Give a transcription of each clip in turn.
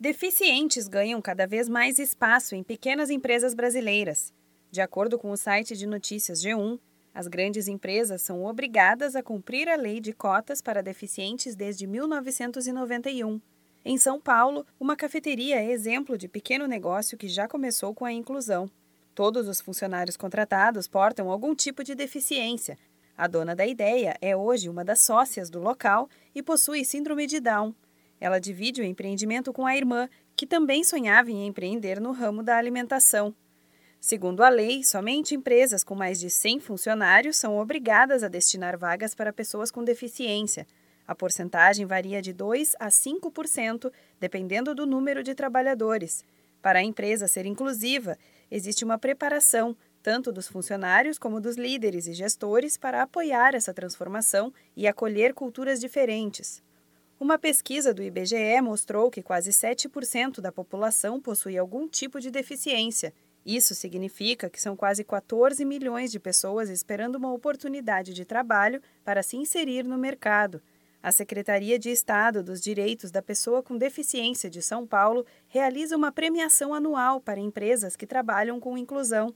Deficientes ganham cada vez mais espaço em pequenas empresas brasileiras. De acordo com o site de notícias G1, as grandes empresas são obrigadas a cumprir a lei de cotas para deficientes desde 1991. Em São Paulo, uma cafeteria é exemplo de pequeno negócio que já começou com a inclusão. Todos os funcionários contratados portam algum tipo de deficiência. A dona da ideia é hoje uma das sócias do local e possui síndrome de Down. Ela divide o empreendimento com a irmã, que também sonhava em empreender no ramo da alimentação. Segundo a lei, somente empresas com mais de 100 funcionários são obrigadas a destinar vagas para pessoas com deficiência. A porcentagem varia de 2 a 5%, dependendo do número de trabalhadores. Para a empresa ser inclusiva, existe uma preparação, tanto dos funcionários como dos líderes e gestores, para apoiar essa transformação e acolher culturas diferentes. Uma pesquisa do IBGE mostrou que quase 7% da população possui algum tipo de deficiência isso significa que são quase 14 milhões de pessoas esperando uma oportunidade de trabalho para se inserir no mercado. A Secretaria de Estado dos Direitos da Pessoa com Deficiência de São Paulo realiza uma premiação anual para empresas que trabalham com inclusão.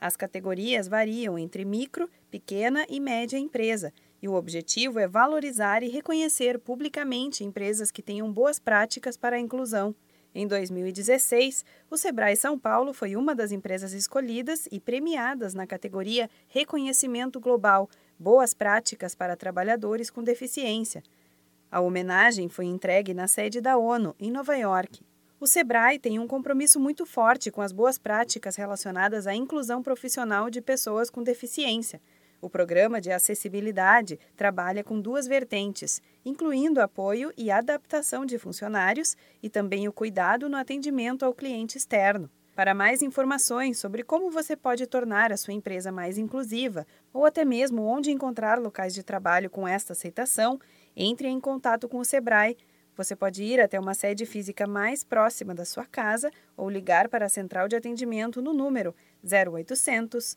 As categorias variam entre micro, pequena e média empresa, e o objetivo é valorizar e reconhecer publicamente empresas que tenham boas práticas para a inclusão. Em 2016, o Sebrae São Paulo foi uma das empresas escolhidas e premiadas na categoria Reconhecimento Global Boas Práticas para Trabalhadores com Deficiência. A homenagem foi entregue na sede da ONU, em Nova York. O Sebrae tem um compromisso muito forte com as boas práticas relacionadas à inclusão profissional de pessoas com deficiência o programa de acessibilidade trabalha com duas vertentes, incluindo apoio e adaptação de funcionários e também o cuidado no atendimento ao cliente externo. Para mais informações sobre como você pode tornar a sua empresa mais inclusiva ou até mesmo onde encontrar locais de trabalho com esta aceitação, entre em contato com o Sebrae. Você pode ir até uma sede física mais próxima da sua casa ou ligar para a central de atendimento no número 0800